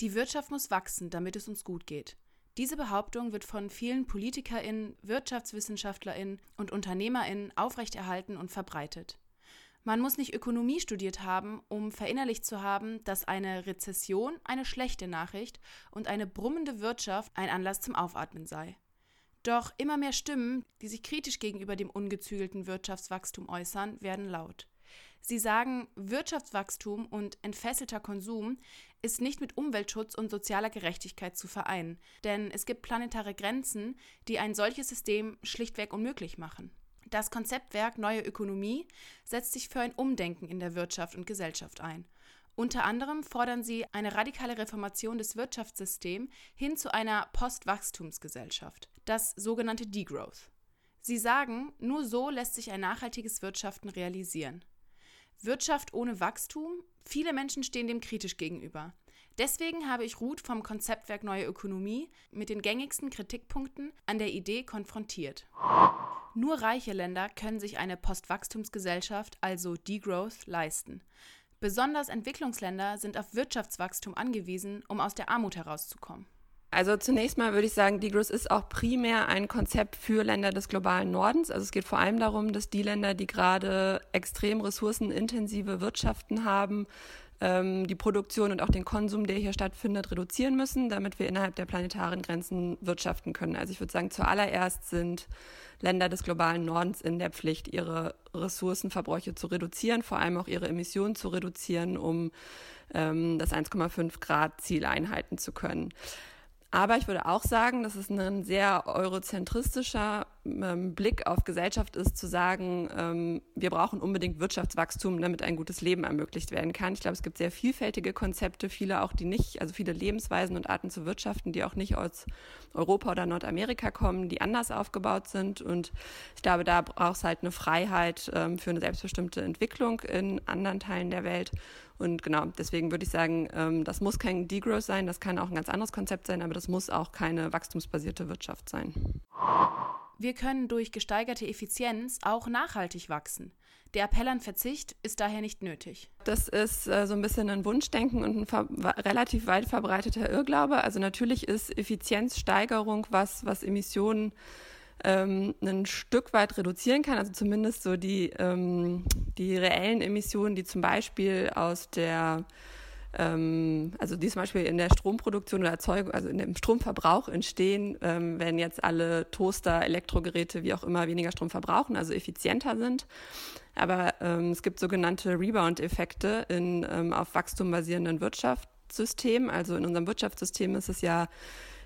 Die Wirtschaft muss wachsen, damit es uns gut geht. Diese Behauptung wird von vielen PolitikerInnen, WirtschaftswissenschaftlerInnen und UnternehmerInnen aufrechterhalten und verbreitet. Man muss nicht Ökonomie studiert haben, um verinnerlicht zu haben, dass eine Rezession eine schlechte Nachricht und eine brummende Wirtschaft ein Anlass zum Aufatmen sei. Doch immer mehr Stimmen, die sich kritisch gegenüber dem ungezügelten Wirtschaftswachstum äußern, werden laut. Sie sagen, Wirtschaftswachstum und entfesselter Konsum ist nicht mit Umweltschutz und sozialer Gerechtigkeit zu vereinen, denn es gibt planetare Grenzen, die ein solches System schlichtweg unmöglich machen. Das Konzeptwerk Neue Ökonomie setzt sich für ein Umdenken in der Wirtschaft und Gesellschaft ein. Unter anderem fordern sie eine radikale Reformation des Wirtschaftssystems hin zu einer Postwachstumsgesellschaft, das sogenannte Degrowth. Sie sagen, nur so lässt sich ein nachhaltiges Wirtschaften realisieren. Wirtschaft ohne Wachstum? Viele Menschen stehen dem kritisch gegenüber. Deswegen habe ich Ruth vom Konzeptwerk Neue Ökonomie mit den gängigsten Kritikpunkten an der Idee konfrontiert. Nur reiche Länder können sich eine Postwachstumsgesellschaft, also Degrowth, leisten. Besonders Entwicklungsländer sind auf Wirtschaftswachstum angewiesen, um aus der Armut herauszukommen. Also zunächst mal würde ich sagen, Degrowth ist auch primär ein Konzept für Länder des globalen Nordens. Also es geht vor allem darum, dass die Länder, die gerade extrem ressourcenintensive Wirtschaften haben, ähm, die Produktion und auch den Konsum, der hier stattfindet, reduzieren müssen, damit wir innerhalb der planetaren Grenzen wirtschaften können. Also ich würde sagen, zuallererst sind Länder des globalen Nordens in der Pflicht, ihre Ressourcenverbräuche zu reduzieren, vor allem auch ihre Emissionen zu reduzieren, um ähm, das 1,5 Grad Ziel einhalten zu können. Aber ich würde auch sagen, dass es ein sehr eurozentristischer ähm, Blick auf Gesellschaft ist, zu sagen, ähm, wir brauchen unbedingt Wirtschaftswachstum, damit ein gutes Leben ermöglicht werden kann. Ich glaube, es gibt sehr vielfältige Konzepte, viele auch, die nicht, also viele Lebensweisen und Arten zu wirtschaften, die auch nicht aus Europa oder Nordamerika kommen, die anders aufgebaut sind. Und ich glaube, da braucht es halt eine Freiheit ähm, für eine selbstbestimmte Entwicklung in anderen Teilen der Welt. Und genau, deswegen würde ich sagen, das muss kein Degrowth sein, das kann auch ein ganz anderes Konzept sein, aber das muss auch keine wachstumsbasierte Wirtschaft sein. Wir können durch gesteigerte Effizienz auch nachhaltig wachsen. Der Appell an Verzicht ist daher nicht nötig. Das ist äh, so ein bisschen ein Wunschdenken und ein relativ weit verbreiteter Irrglaube. Also natürlich ist Effizienzsteigerung was, was Emissionen ähm, ein Stück weit reduzieren kann, also zumindest so die, ähm, die reellen Emissionen, die zum Beispiel aus der ähm, also die zum Beispiel in der Stromproduktion oder Erzeugung, also in dem Stromverbrauch entstehen, ähm, wenn jetzt alle Toaster, Elektrogeräte, wie auch immer, weniger Strom verbrauchen, also effizienter sind. Aber ähm, es gibt sogenannte Rebound-Effekte in ähm, auf Wachstum basierenden Wirtschaftssystemen. Also in unserem Wirtschaftssystem ist es ja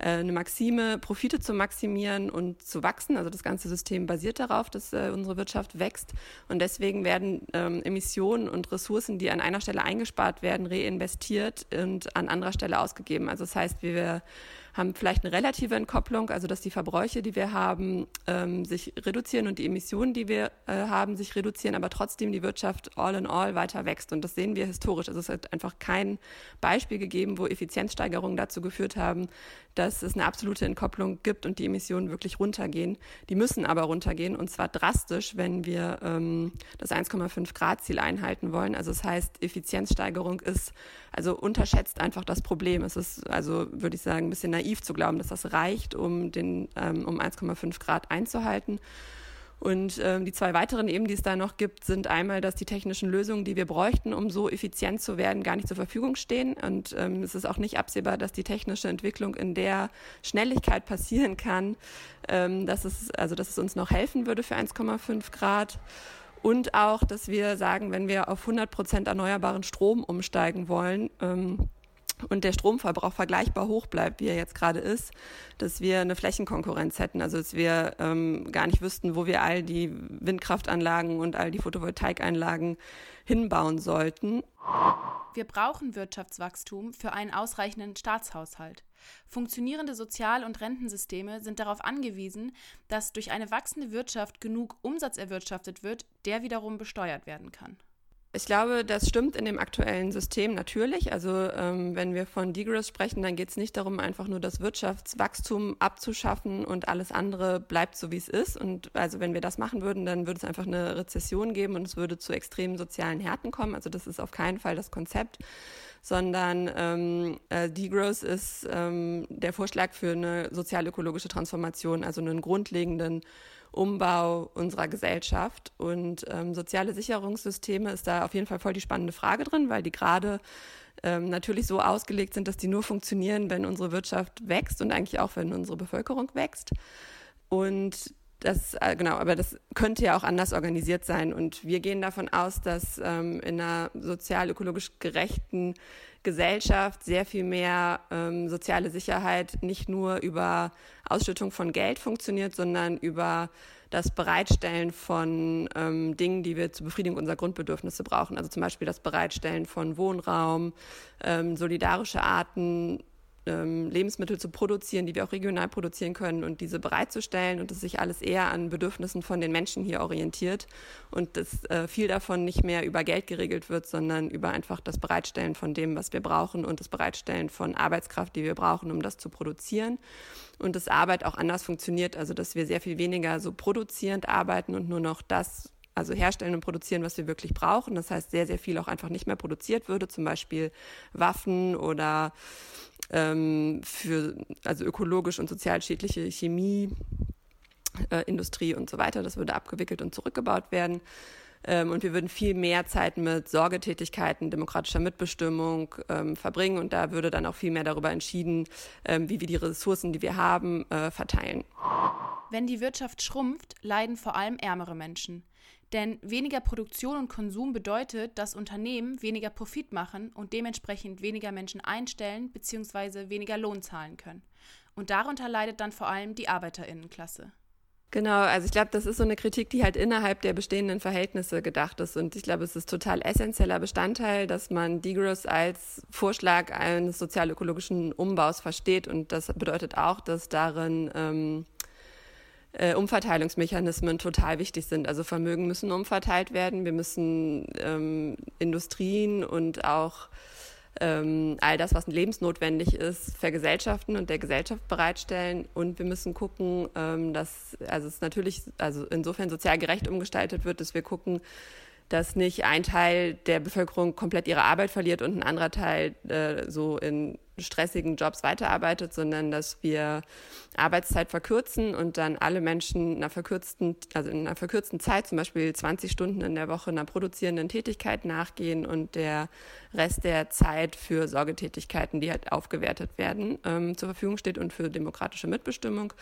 eine Maxime, Profite zu maximieren und zu wachsen. Also das ganze System basiert darauf, dass äh, unsere Wirtschaft wächst. Und deswegen werden ähm, Emissionen und Ressourcen, die an einer Stelle eingespart werden, reinvestiert und an anderer Stelle ausgegeben. Also das heißt, wir haben vielleicht eine relative Entkopplung, also dass die Verbräuche, die wir haben, ähm, sich reduzieren und die Emissionen, die wir äh, haben, sich reduzieren, aber trotzdem die Wirtschaft all in all weiter wächst. Und das sehen wir historisch. Also es hat einfach kein Beispiel gegeben, wo Effizienzsteigerungen dazu geführt haben, dass es eine absolute Entkopplung gibt und die Emissionen wirklich runtergehen. Die müssen aber runtergehen und zwar drastisch, wenn wir ähm, das 1,5 Grad Ziel einhalten wollen. Also das heißt, Effizienzsteigerung ist, also unterschätzt einfach das Problem. Es ist also, würde ich sagen, ein bisschen naiv zu glauben, dass das reicht, um den ähm, um 1,5 Grad einzuhalten. Und ähm, die zwei weiteren eben, die es da noch gibt, sind einmal, dass die technischen Lösungen, die wir bräuchten, um so effizient zu werden, gar nicht zur Verfügung stehen. Und ähm, es ist auch nicht absehbar, dass die technische Entwicklung in der Schnelligkeit passieren kann, ähm, dass es also dass es uns noch helfen würde für 1,5 Grad. Und auch, dass wir sagen, wenn wir auf 100 Prozent erneuerbaren Strom umsteigen wollen, ähm, und der Stromverbrauch vergleichbar hoch bleibt, wie er jetzt gerade ist, dass wir eine Flächenkonkurrenz hätten. Also dass wir ähm, gar nicht wüssten, wo wir all die Windkraftanlagen und all die Photovoltaikeinlagen hinbauen sollten. Wir brauchen Wirtschaftswachstum für einen ausreichenden Staatshaushalt. Funktionierende Sozial- und Rentensysteme sind darauf angewiesen, dass durch eine wachsende Wirtschaft genug Umsatz erwirtschaftet wird, der wiederum besteuert werden kann. Ich glaube, das stimmt in dem aktuellen System natürlich. Also ähm, wenn wir von Degrowth sprechen, dann geht es nicht darum, einfach nur das Wirtschaftswachstum abzuschaffen und alles andere bleibt so, wie es ist. Und also wenn wir das machen würden, dann würde es einfach eine Rezession geben und es würde zu extremen sozialen Härten kommen. Also das ist auf keinen Fall das Konzept, sondern ähm, äh, Degrowth ist ähm, der Vorschlag für eine sozial-ökologische Transformation, also einen grundlegenden Umbau unserer Gesellschaft. Und ähm, soziale Sicherungssysteme ist da auf jeden Fall voll die spannende Frage drin, weil die gerade ähm, natürlich so ausgelegt sind, dass die nur funktionieren, wenn unsere Wirtschaft wächst und eigentlich auch, wenn unsere Bevölkerung wächst. Und das, äh, genau, aber das könnte ja auch anders organisiert sein. Und wir gehen davon aus, dass ähm, in einer sozial-ökologisch gerechten Gesellschaft sehr viel mehr ähm, soziale Sicherheit nicht nur über Ausschüttung von Geld funktioniert, sondern über das Bereitstellen von ähm, Dingen, die wir zur Befriedigung unserer Grundbedürfnisse brauchen. Also zum Beispiel das Bereitstellen von Wohnraum, ähm, solidarische Arten, ähm, Lebensmittel zu produzieren, die wir auch regional produzieren können und diese bereitzustellen und dass sich alles eher an Bedürfnissen von den Menschen hier orientiert und dass äh, viel davon nicht mehr über Geld geregelt wird, sondern über einfach das Bereitstellen von dem, was wir brauchen und das Bereitstellen von Arbeitskraft, die wir brauchen, um das zu produzieren und dass Arbeit auch anders funktioniert, also dass wir sehr viel weniger so produzierend arbeiten und nur noch das also herstellen und produzieren, was wir wirklich brauchen. Das heißt, sehr, sehr viel auch einfach nicht mehr produziert würde, zum Beispiel Waffen oder ähm, für also ökologisch und sozial schädliche Chemie, äh, Industrie und so weiter. Das würde abgewickelt und zurückgebaut werden. Ähm, und wir würden viel mehr Zeit mit Sorgetätigkeiten, demokratischer Mitbestimmung ähm, verbringen. Und da würde dann auch viel mehr darüber entschieden, ähm, wie wir die Ressourcen, die wir haben, äh, verteilen. Wenn die Wirtschaft schrumpft, leiden vor allem ärmere Menschen. Denn weniger Produktion und Konsum bedeutet, dass Unternehmen weniger Profit machen und dementsprechend weniger Menschen einstellen bzw. weniger Lohn zahlen können. Und darunter leidet dann vor allem die Arbeiterinnenklasse. Genau, also ich glaube, das ist so eine Kritik, die halt innerhalb der bestehenden Verhältnisse gedacht ist. Und ich glaube, es ist total essentieller Bestandteil, dass man Degrowth als Vorschlag eines sozialökologischen Umbaus versteht. Und das bedeutet auch, dass darin ähm, äh, Umverteilungsmechanismen total wichtig sind. Also Vermögen müssen umverteilt werden, wir müssen ähm, Industrien und auch ähm, all das, was lebensnotwendig ist, vergesellschaften und der Gesellschaft bereitstellen. Und wir müssen gucken, ähm, dass also es natürlich also insofern sozial gerecht umgestaltet wird, dass wir gucken, dass nicht ein Teil der Bevölkerung komplett ihre Arbeit verliert und ein anderer Teil äh, so in stressigen Jobs weiterarbeitet, sondern dass wir Arbeitszeit verkürzen und dann alle Menschen in einer verkürzten, also in einer verkürzten Zeit, zum Beispiel 20 Stunden in der Woche einer produzierenden Tätigkeit nachgehen und der Rest der Zeit für Sorgetätigkeiten, die halt aufgewertet werden, ähm, zur Verfügung steht und für demokratische Mitbestimmung.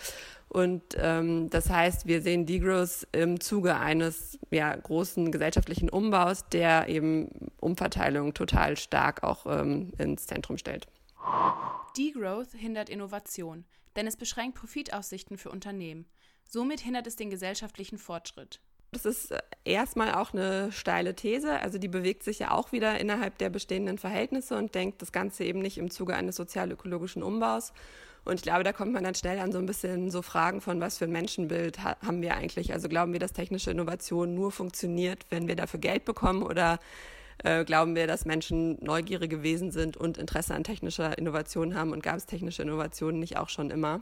Und ähm, das heißt, wir sehen Degrowth im Zuge eines ja, großen gesellschaftlichen Umbaus, der eben Umverteilung total stark auch ähm, ins Zentrum stellt. Degrowth hindert Innovation, denn es beschränkt Profitaussichten für Unternehmen. Somit hindert es den gesellschaftlichen Fortschritt. Das ist äh, erstmal auch eine steile These. Also die bewegt sich ja auch wieder innerhalb der bestehenden Verhältnisse und denkt das Ganze eben nicht im Zuge eines sozial-ökologischen Umbaus. Und ich glaube, da kommt man dann schnell an so ein bisschen so Fragen von, was für ein Menschenbild haben wir eigentlich? Also glauben wir, dass technische Innovation nur funktioniert, wenn wir dafür Geld bekommen oder äh, glauben wir, dass Menschen neugierige Wesen sind und Interesse an technischer Innovation haben und gab es technische Innovationen nicht auch schon immer.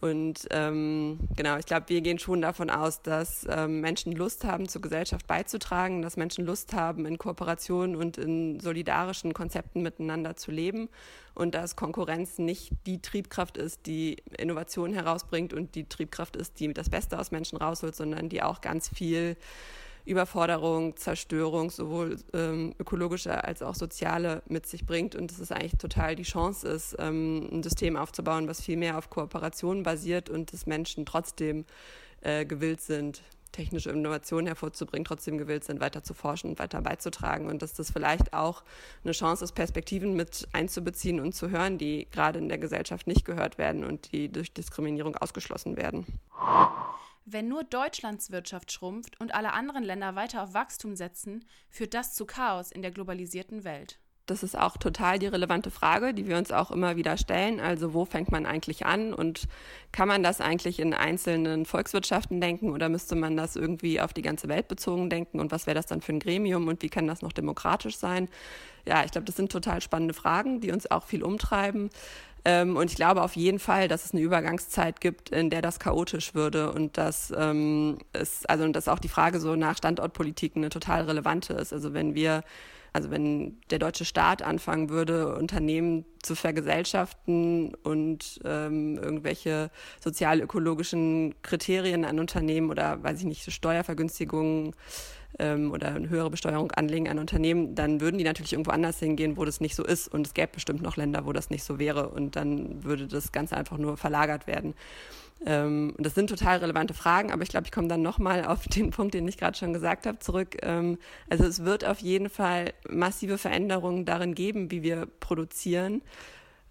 Und ähm, genau, ich glaube, wir gehen schon davon aus, dass ähm, Menschen Lust haben, zur Gesellschaft beizutragen, dass Menschen Lust haben, in Kooperation und in solidarischen Konzepten miteinander zu leben und dass Konkurrenz nicht die Triebkraft ist, die Innovation herausbringt und die Triebkraft ist, die das Beste aus Menschen rausholt, sondern die auch ganz viel Überforderung, Zerstörung, sowohl ähm, ökologische als auch soziale mit sich bringt und dass es eigentlich total die Chance ist, ähm, ein System aufzubauen, was viel mehr auf Kooperation basiert und dass Menschen trotzdem äh, gewillt sind, technische Innovationen hervorzubringen, trotzdem gewillt sind, weiter zu forschen und weiter beizutragen und dass das vielleicht auch eine Chance ist, Perspektiven mit einzubeziehen und zu hören, die gerade in der Gesellschaft nicht gehört werden und die durch Diskriminierung ausgeschlossen werden. Wenn nur Deutschlands Wirtschaft schrumpft und alle anderen Länder weiter auf Wachstum setzen, führt das zu Chaos in der globalisierten Welt. Das ist auch total die relevante Frage, die wir uns auch immer wieder stellen. Also wo fängt man eigentlich an und kann man das eigentlich in einzelnen Volkswirtschaften denken oder müsste man das irgendwie auf die ganze Welt bezogen denken und was wäre das dann für ein Gremium und wie kann das noch demokratisch sein? Ja, ich glaube, das sind total spannende Fragen, die uns auch viel umtreiben. Ähm, und ich glaube auf jeden Fall, dass es eine Übergangszeit gibt, in der das chaotisch würde und dass ähm, es, also und dass auch die Frage so nach Standortpolitik eine total relevante ist. Also wenn wir also wenn der deutsche Staat anfangen würde, Unternehmen zu vergesellschaften und ähm, irgendwelche sozial-ökologischen Kriterien an Unternehmen oder, weiß ich nicht, Steuervergünstigungen ähm, oder eine höhere Besteuerung anlegen an Unternehmen, dann würden die natürlich irgendwo anders hingehen, wo das nicht so ist. Und es gäbe bestimmt noch Länder, wo das nicht so wäre. Und dann würde das Ganze einfach nur verlagert werden. Ähm, das sind total relevante Fragen, aber ich glaube, ich komme dann nochmal auf den Punkt, den ich gerade schon gesagt habe, zurück. Ähm, also es wird auf jeden Fall massive Veränderungen darin geben, wie wir produzieren.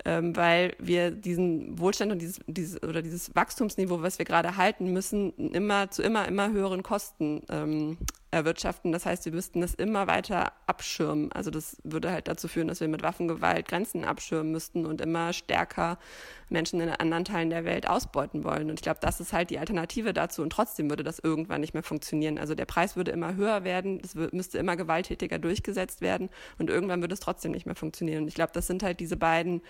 Ähm, weil wir diesen Wohlstand und dieses, dieses oder dieses Wachstumsniveau, was wir gerade halten müssen, immer zu immer immer höheren Kosten ähm, erwirtschaften. Das heißt, wir müssten das immer weiter abschirmen. Also das würde halt dazu führen, dass wir mit Waffengewalt Grenzen abschirmen müssten und immer stärker Menschen in anderen Teilen der Welt ausbeuten wollen. Und ich glaube, das ist halt die Alternative dazu. Und trotzdem würde das irgendwann nicht mehr funktionieren. Also der Preis würde immer höher werden, es müsste immer gewalttätiger durchgesetzt werden und irgendwann würde es trotzdem nicht mehr funktionieren. Und ich glaube, das sind halt diese beiden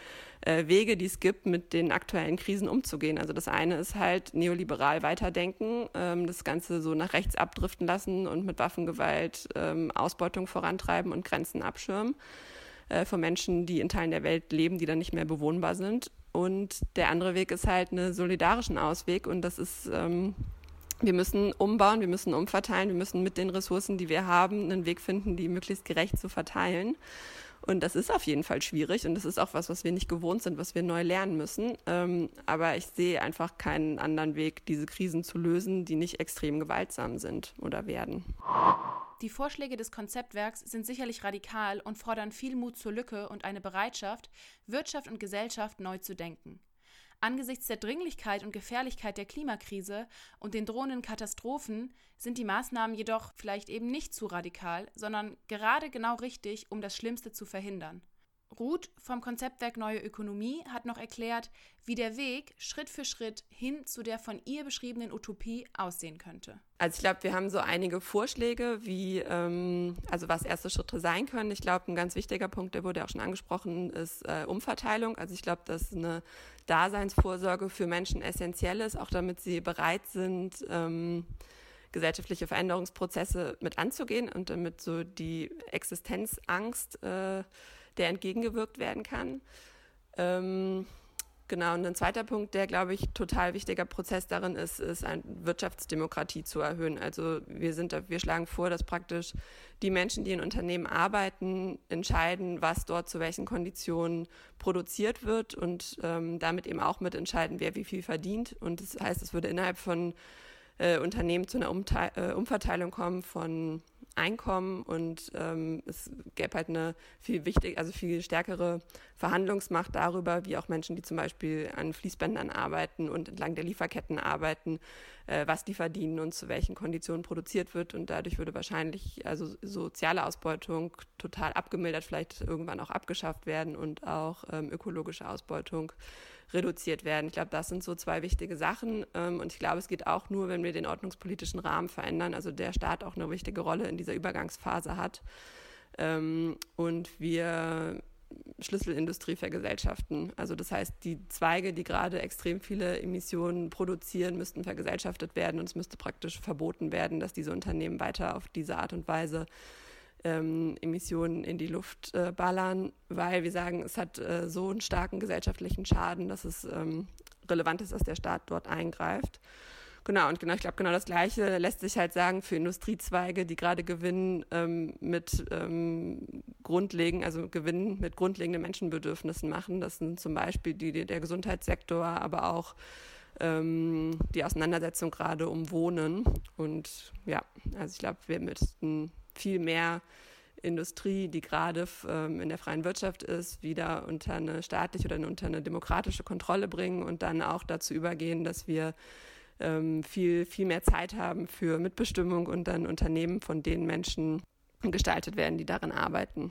äh, Wege, die es gibt, mit den aktuellen Krisen umzugehen. Also das eine ist halt neoliberal weiterdenken, ähm, das Ganze so nach rechts abdriften lassen und mit Waffengewalt ähm, Ausbeutung vorantreiben und Grenzen abschirmen äh, von Menschen, die in Teilen der Welt leben, die dann nicht mehr bewohnbar sind. Und der andere Weg ist halt einen solidarischen Ausweg und das ist ähm, wir müssen umbauen, wir müssen umverteilen, wir müssen mit den Ressourcen, die wir haben, einen Weg finden, die möglichst gerecht zu verteilen. Und das ist auf jeden Fall schwierig und das ist auch was, was wir nicht gewohnt sind, was wir neu lernen müssen. Ähm, aber ich sehe einfach keinen anderen Weg, diese Krisen zu lösen, die nicht extrem gewaltsam sind oder werden. Die Vorschläge des Konzeptwerks sind sicherlich radikal und fordern viel Mut zur Lücke und eine Bereitschaft, Wirtschaft und Gesellschaft neu zu denken. Angesichts der Dringlichkeit und Gefährlichkeit der Klimakrise und den drohenden Katastrophen sind die Maßnahmen jedoch vielleicht eben nicht zu radikal, sondern gerade genau richtig, um das Schlimmste zu verhindern. Ruth vom Konzeptwerk Neue Ökonomie hat noch erklärt, wie der Weg Schritt für Schritt hin zu der von ihr beschriebenen Utopie aussehen könnte. Also ich glaube, wir haben so einige Vorschläge, wie ähm, also was erste Schritte sein können. Ich glaube, ein ganz wichtiger Punkt, der wurde auch schon angesprochen, ist äh, Umverteilung. Also ich glaube, dass eine Daseinsvorsorge für Menschen essentiell ist, auch damit sie bereit sind, ähm, gesellschaftliche Veränderungsprozesse mit anzugehen und damit so die Existenzangst äh, der entgegengewirkt werden kann. Ähm, genau, und ein zweiter Punkt, der, glaube ich, total wichtiger Prozess darin ist, ist eine Wirtschaftsdemokratie zu erhöhen. Also wir, sind, wir schlagen vor, dass praktisch die Menschen, die in Unternehmen arbeiten, entscheiden, was dort zu welchen Konditionen produziert wird und ähm, damit eben auch mitentscheiden, wer wie viel verdient. Und das heißt, es würde innerhalb von äh, Unternehmen zu einer Umte äh, Umverteilung kommen von Einkommen und ähm, es gäbe halt eine viel wichtig, also viel stärkere Verhandlungsmacht darüber, wie auch Menschen, die zum Beispiel an Fließbändern arbeiten und entlang der Lieferketten arbeiten, äh, was die verdienen und zu welchen Konditionen produziert wird. Und dadurch würde wahrscheinlich also soziale Ausbeutung total abgemildert, vielleicht irgendwann auch abgeschafft werden und auch ähm, ökologische Ausbeutung reduziert werden. Ich glaube, das sind so zwei wichtige Sachen. Ähm, und ich glaube, es geht auch nur, wenn wir den ordnungspolitischen Rahmen verändern, also der Staat auch eine wichtige Rolle in dieser Übergangsphase hat. Ähm, und wir Schlüsselindustrie vergesellschaften. Also das heißt, die Zweige, die gerade extrem viele Emissionen produzieren, müssten vergesellschaftet werden und es müsste praktisch verboten werden, dass diese Unternehmen weiter auf diese Art und Weise ähm, Emissionen in die Luft äh, ballern, weil wir sagen, es hat äh, so einen starken gesellschaftlichen Schaden, dass es ähm, relevant ist, dass der Staat dort eingreift. Genau, und genau, ich glaube, genau das Gleiche lässt sich halt sagen für Industriezweige, die gerade gewinnen ähm, mit ähm, grundlegend, also gewinnen mit grundlegenden Menschenbedürfnissen machen. Das sind zum Beispiel die, der Gesundheitssektor, aber auch ähm, die Auseinandersetzung gerade um Wohnen. Und ja, also ich glaube, wir müssten viel mehr Industrie, die gerade ähm, in der freien Wirtschaft ist, wieder unter eine staatliche oder unter eine demokratische Kontrolle bringen und dann auch dazu übergehen, dass wir ähm, viel, viel mehr Zeit haben für Mitbestimmung und dann Unternehmen von den Menschen gestaltet werden, die darin arbeiten.